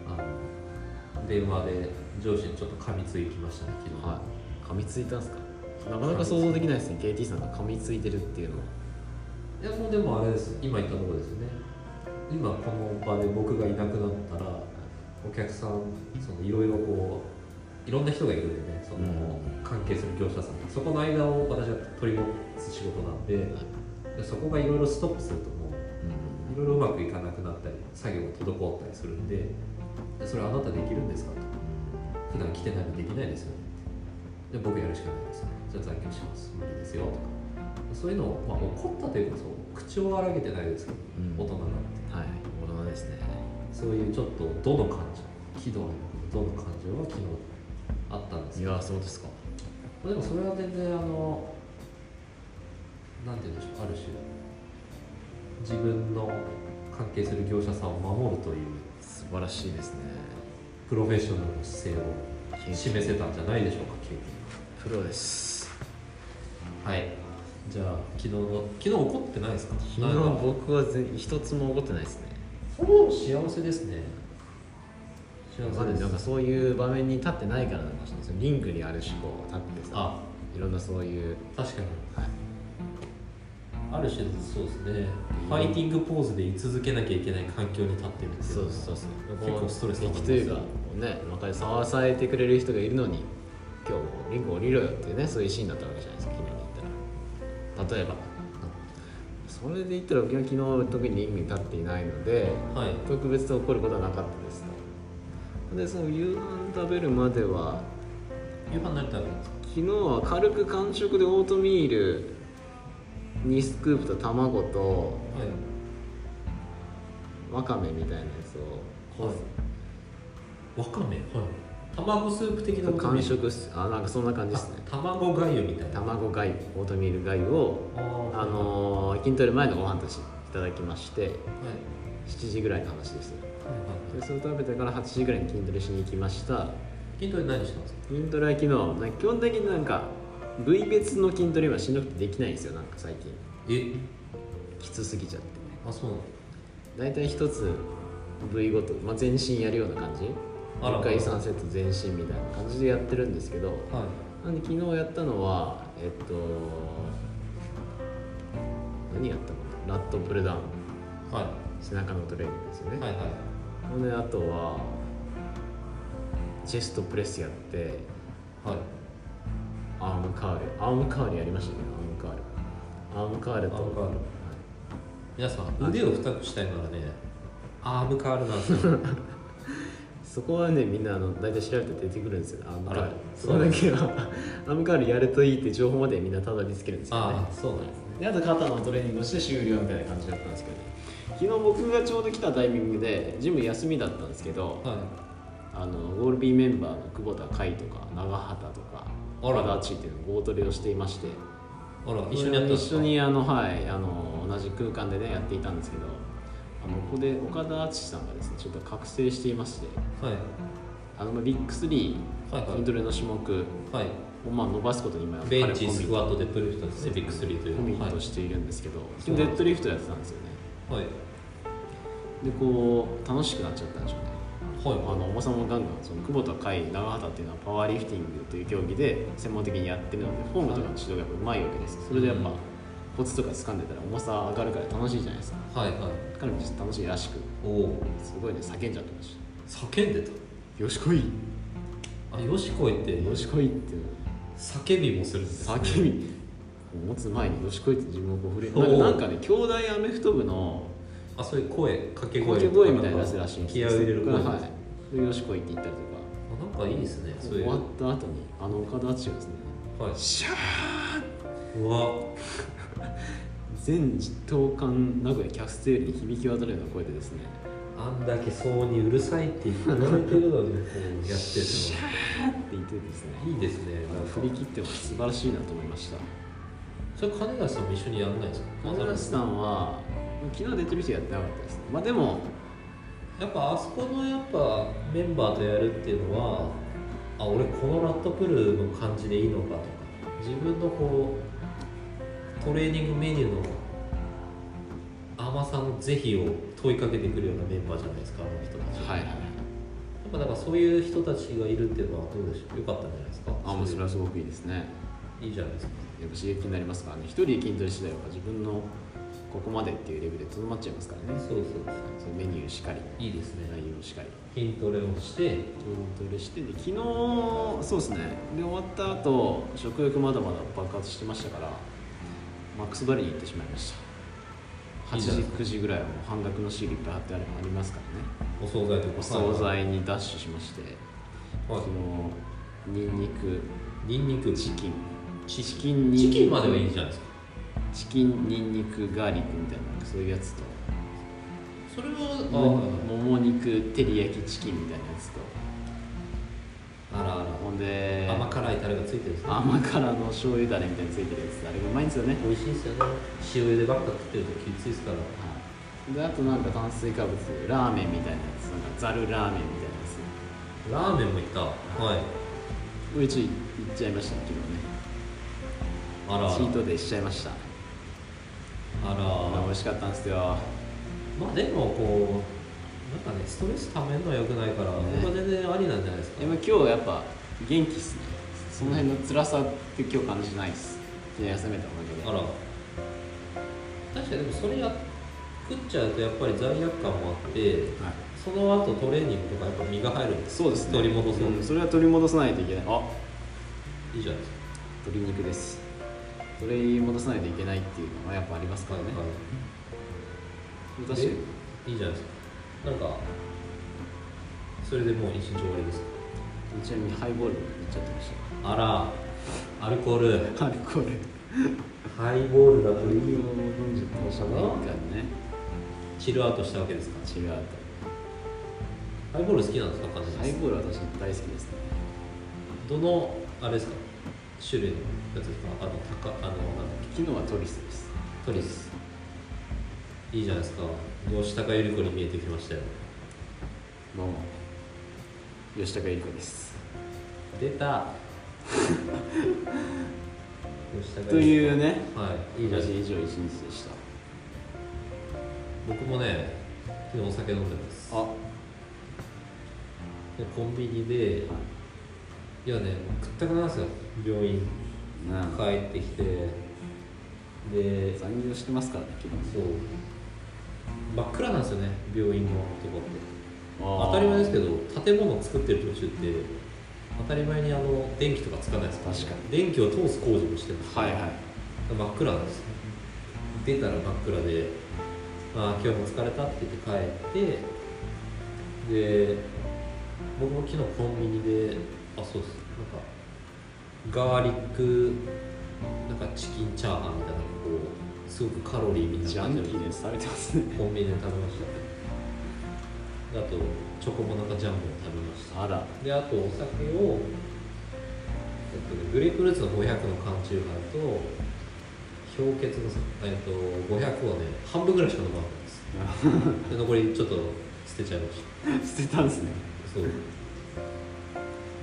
あの電話で上司にちょっと噛みついきましたね昨日、はい。噛みついたんですか？なかなか想像できないですね。KT さんが噛みついてるっていうのはいやもうでもあれです。今言ったところですね。今この場で僕がいなくなったらお客さんそのいろいろこういろんな人がいるんでねその、うん。関係する業者さんそこの間を私は取り持つ仕事なんででそこがいろいろストップするともういろいろうまくいかなくなったり作業が滞ったりするんででそれあなたできるんですかと。普段来てないのできないですよね。で僕やるしかないですよじゃあ残業します。無理ですよとかそういうのを、まあ、怒ったというかそう口を荒げてないですけど、うん。大人なんて。はい大人ですね。そういうちょっとどの感情喜怒哀楽のどの感情が昨日あったんですいよやそうですか。でもそれは全然あのなんて言うんでしょうある種自分の関係する業者さんを守るという素晴らしいですね。プロフェッショナルの姿勢を示せたんじゃないでしょうか経験プロです。はいじゃあ昨日の昨日怒ってないですか？昨日僕はぜ一つも怒ってないですね。そう幸せですね。幸ませです。だなんかそういう場面に立ってないからなんかもしれないです。リングにある思考を立ってさあいろんなそういう。確かに。はい。ある種そうですね。ファイティングポーズで居続けなきゃいけない環境に立ってるっていうそうそうそう。結構ストレス溜まりまというかね若い支えてくれる人がいるのに今日もリング降りろよっていうねそういうシーンだったわけじゃないですか例えば。それで言ったら僕は昨日特にリングに立っていないのではい。特別と起こることはなかったですとでその夕飯食べるまでは夕飯何食べるんですか？昨日は軽く完食でオートミール2スクープと卵とはい。わかめみたいなやつを。はい。わかめ？はい卵スープ的なオートミ完ール食あなんかそんな感じですね。あ卵がゆみたいな。卵がゆオートミールがゆをああのー筋トレ前のご飯としていただきましてはい。7時ぐらいの話です。はいはいでそれを食べてから8時ぐらいに筋トレしに行きました。筋トレ何してますか？筋トレは昨日なんか基本的になんか部位別の筋トレはしんどくてできないんですよなんか最近。え？きつすぎちゃって。あそうなの大体一つ部位ごと、まあ、全身やるような感じ1回3セット全身みたいな感じでやってるんですけどはい。なんで昨日やったのはえっと何やったのラットプルダウン。はい。背中のトレーニングですよね、はいはい。であとはチェストプレスやってはい。アームカール。アームカールやりましたねアームカール。アームカールとアームカール。はい。皆さん腕を太くしたいならねアームカールなんですよ そこはねみんなあの大体調べて出てくるんですよアームカール。そこだけは。アームカールやるといいって情報までみんなたどり着けるんですよね。ああそうなんですね。であと肩のトレーニングをして終了みたいな感じだったんですけど、ね、昨日僕がちょうど来たタイミングでジム休みだったんですけど、はい。あのゴールビーメンバーの久保田海とか長畑とかあら。岡田敦っていうのゴートレをしていまして。あら一緒にやったんですか？一緒にあのはいあの同じ空間でねやっていたんですけどあのここで岡田敦さんがですねちょっと覚醒していまして。はい。あのまあビッグ3はいはい。筋トレの種目はい。をまあ伸ばすことに今ベンチスクワットででデッドリフトですねビッグスリーというコミッはい。トしているんですけど、そうデッドリフトやってたんですよね。はい。でこう楽しくなっちゃったんでしょうね。はいあの重さもガンガンその久保田海長畑っていうのはパワーリフティングという競技で専門的にやってるのでフォームとかの指導がやっぱうまいわけです。それでやっぱうん。コツとか掴んでたら重さ上がるから楽しいじゃないですか。はいはい彼も楽しいらしくおおすごいね叫んじゃってまし叫んでた？たよしこい。あよしこいって。よしこいって。叫びもするんです、ね、叫び。持つ前によしこいって自分をこう振れなんかね兄弟アメフト部のあそういう声掛け声声みたいなやつらしいんです気合を入れる声。はい。でよしこいって言ったりとか。あなんかいいですね終わった後にあの岡田敦がですねはい。シャーうわ 全実頭間名古屋キャステールに響き渡るような声でですね。あんだけ騒にうるさいって言われてるのにこうやってシるャーって言ってですね。のいいですね振り切っても素晴らしいなと思いました。それ金田さんも一緒にやんないですか金梨さんは昨日デッドリフトやってなかったですまあでもやっぱあそこのやっぱメンバーとやるっていうのはあ俺このラットプルの感じでいいのかとか自分のこうトレーニングメニューの甘さの是非を問いかけてくるようなメンバーじゃないですかあの人たち。はいはい。やっぱだからそういう人たちがいるっていうのはどうでしょう？よかったんじゃないですか？あもうそれはすごくいいですね。いいじゃないですか。やっぱ刺激になりますからね。一人で筋トレしてたらやっぱ自分のここまでっていうレベルでとどまっちゃいますからね。そうそうそのメニューしかり。いいですね。内容しかり。筋トレをして。筋トレしてで昨日そうですね。で終わった後食欲まだまだ爆発してましたからマックスバリに行ってしまいました8時いいじゃない9時ぐらいはもう半額のシールいっぱい貼ってあるありますからね。お惣菜とかお惣菜にダッシュしまして。はい。昨日ニンニクニンニクチキン。チチキンニンニクチキンまではいいじゃないですか。チキンニンニクガーリックみたいなそういうやつと。それはももも肉照り焼きチキンみたいなやつとあらあら。ほんで甘辛いタレがついてるんですね甘辛の醤油だれみたいについてるやつ。あれがうまいんですよね。美味しいですよね。塩茹でばっか食ってるときついですから。はい。であとなんか炭水化物ラーメンみたいなやつ。なんかざるラーメンみたいなやラーメンもいった。はい。つこれちょい行っちゃいましたね昨日ね。あらあチートデイしちゃいました。らあ美味しかったんですよ。らまあでもこうなんかねストレスためるのはよくないから、僕は全然ありなんじゃないですか。でも今日やっぱ元気っすね。その辺の辛さって今日感じないっす。昨日休めたおかげで。あら。確かにでもそれや食っちゃうとやっぱり罪悪感もあってはい。その後トレーニングとかやっぱ身が入るんですそうですね。取り戻そう、んそれは取り戻さないといけない。あ。いいじゃないですか。鶏肉です。取り戻さないといけないっていうのはやっぱありますからね、はい確かにいいじゃないですかなんかそれでもう一日終わりですちなみにハイボールもいっちゃってましあらアルコール。たアルコール。ハイボールだといい。飲んじゃってましたね。一回ね。チルアウトしたわけですか？チルアウト。ハイボール好きなんですか？ハイボールは私大好きですね。どのあれですか？種類のやつですか？あの高あの昨日はトリスです。けトリス。いいじゃないですか吉高由里子に見えてきましたよどうも吉高由里子です。出た。というねはいいいじゃない以上一日でした。僕もね昨日お酒飲んでます。あ。でコンビニでいやね食ったくなるんですよ。病院。な帰ってきて。で残業してますからね昨日そう真っ暗なんですよね病院のとこって。当たり前ですけど建物を作ってる途中って当たり前にあの電気とかつかないですから確か電気を通す工事もしてるんです。よはいはい。真っ暗なんですよ出たら真っ暗で「ああ今日も疲れた」って言って帰ってで僕も昨日コンビニであそうです。なんかガーリックなんかチキンチャーハンみたいなこうすごくカロリーみたいな感じでされてますね。コンビニで食べました。であとチョコモナカジャンボを食べました。あら。であとお酒を、えっとね、グレープフルーツの500の缶チューハイと氷結の、えっと、500をね半分ぐらいしか飲まなかったです。で残りちょっと捨てちゃいました。捨てたんですね。そう。で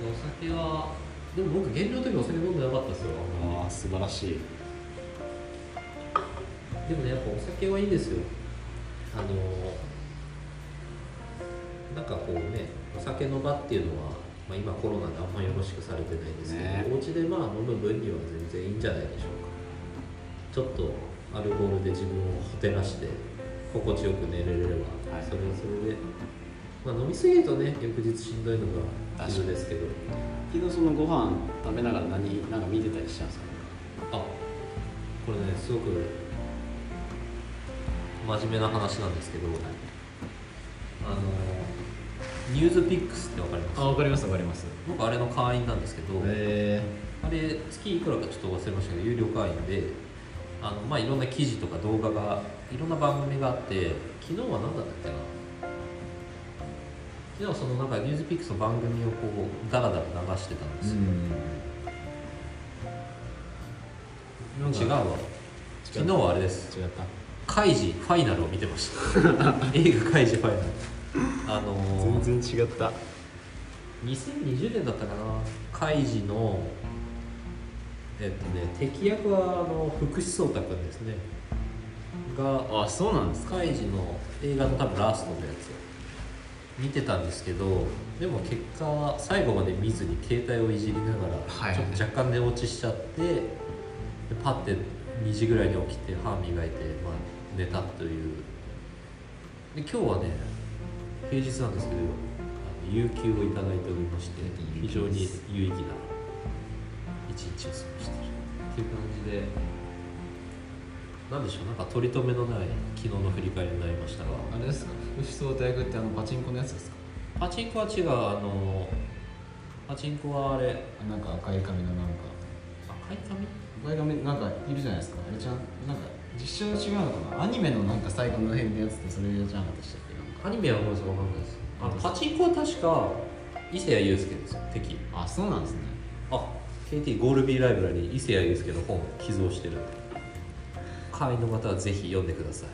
お酒はでも僕減量の時お酒飲んでなかったですよ。ああ素晴らしいでもねやっぱお酒はいいですよ。あのなんかこうねお酒の場っていうのは、まあ、今コロナであんまよろしくされてないですけど、ね。お家でまあ飲む分には全然いいんじゃないでしょうか。ちょっとアルコールで自分をほてらして心地よく寝れれば、はい。それはそれで、まあ、飲みすぎるとね翌日しんどいのが基準ですけど。昨日そのご飯食べながら何なんか見てたりしたんですか？あこれねすごく真面目な話なんですけど、あのニュースピックスってわかります？わかりますわかります。僕あれの会員なんですけど、えあれ月いくらかちょっと忘れましたけど有料会員であの、まあ、いろんな記事とか動画がいろんな番組があって昨日は何だったっけな？昨日はそのなんかニュースピックスの番組をこうダラダラ流してたんですよ、違うわ。昨日はあれです。違った。カイジファイナルを見てました。映画カイジファイナル。あのー、全然違った。2020年だったかな。カイジのえっとね敵役はあの福士蒼汰君ですね。があそうなんですか。カイジの映画の多分ラストのやつ見てたんですけどでも結果最後まで見ずに携帯をいじりながら、はいちょっと若干寝落ちしちゃってでパッて2時ぐらいに起きて歯磨いて、まあ、寝たという。で今日はね平日なんですけど有給をいただいておりまして非常に有意義な一日を過ごしている。っていう感じでなんでしょうなんか取り留めのない昨日の振り返りになりましたが。あれですか福士蒼汰役ってあのパチンコのやつですか？パチンコは違うあのパチンコはあれ。なんか赤い髪のなんか。赤い髪？赤い髪なんかいるじゃないですか。あれちゃんなんか実写違うのかな？アニメのなんか最後の辺のやつってそれじゃなかったでしたっけ？なんか。アニメはごめんなさいわかんないです。あのパチンコは確か伊勢谷友介ですよ敵。あそうなんですね。あ KT ゴールビーライブラリー伊勢谷友介の本寄贈してるんで。会員の方はぜひ読んでください。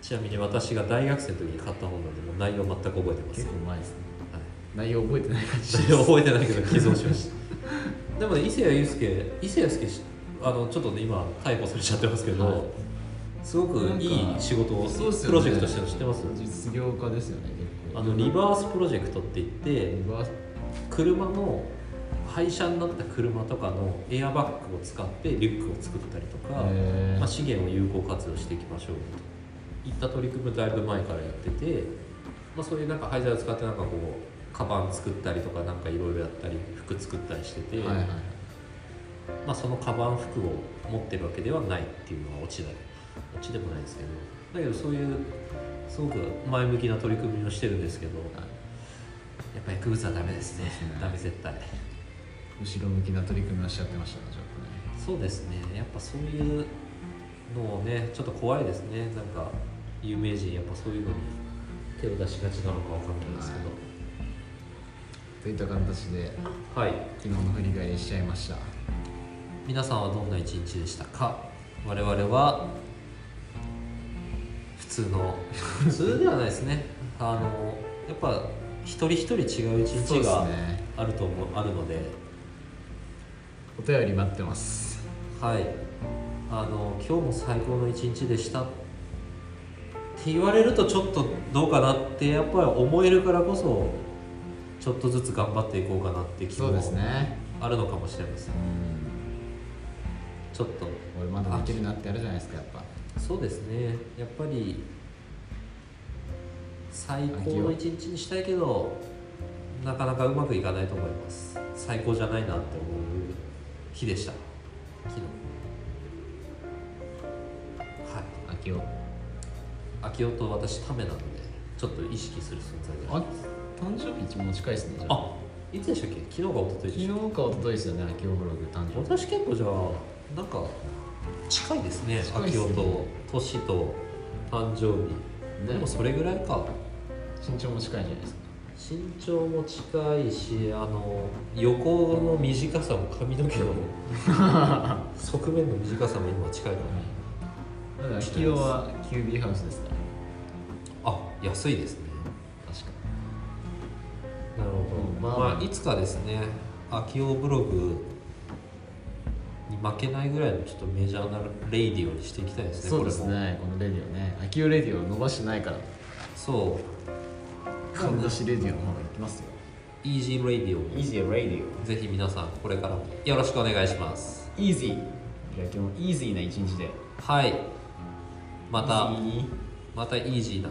ちなみに私が大学生の時に買った本なんでもう内容全く覚えてません。結構前ですね。はい。内容覚えてない感じ内容 覚えてないけど寄贈しました。でもね伊勢谷友介伊勢谷友介しあのちょっとね今逮捕されちゃってますけど、はい。すごくいい仕事を、ね。プロジェクトして知ってます？実業家ですよねあのリバースプロジェクトって言ってリバース。車の廃車になった車とかのエアバッグを使ってリュックを作ったりとか、まあ、資源を有効活用していきましょうと。いった取り組みをだいぶ前からやってて、まあ、そういうなんか廃材を使ってなんかこうカバン作ったりとかなんかいろいろやったり服作ったりしてて、はいはいはいまあ、そのカバン服を持ってるわけではないっていうのはオチだオチでもないですけど。だけどそういうすごく前向きな取り組みをしてるんですけど。やっぱ薬物はダメですね。ですね。ダメ絶対。後ろ向きな取り組みをしちゃってましたねちょっとね。そうですね。やっぱそういうのをねちょっと怖いですね。なんか有名人やっぱそういうのに手を出しがちなのかわかんないですけど、はといった形ではい。昨日の振り返りしちゃいました皆さんはどんな一日でしたか？我々は普通の 普通ではないですね。あのやっぱ一人一人違う一日がね。あると思うあるので。お便り待ってます。はい。あの今日も最高の一日でした。って言われるとちょっとどうかなってやっぱり思えるからこそちょっとずつ頑張っていこうかなって気もそうですね。あるのかもしれません。うんちょっと俺まだできるなってあるじゃないですかやっぱ。そうですね。やっぱり最高の一日にしたいけどなかなかうまくいかないと思います。最高じゃないなって思う日でした。昨日。はい。秋夫秋夫と私ためなのでちょっと意識する存在であ誕生日一も近いですねじゃあ。あいつでしたっけ？昨日か一昨日昨日でしたか一昨日ですよね秋夫ブログ誕生日。私結構じゃあなんか近いですね近いっすね。と年と誕生日、でもそれぐらいか。身長も近いじゃないですか？身長も近いしあの横の短さも髪の毛の 側面の短さも今近いからだから秋夫は QB ハウスですからあ安いですね。確かなるほど、まあまあ、いつかですね秋夫ブログに負けないぐらいのちょっとメジャーなレイディオにしていきたいですねそうですねこのレディオね。秋夫レディオ伸ばしてないから。そう。かんざしレディオの方がいきますよ。 easy radio easy radio。ぜひ皆さんこれからもよろしくお願いします。 easy。じゃあ今日もイージーな一日で。はい。また。またイージーな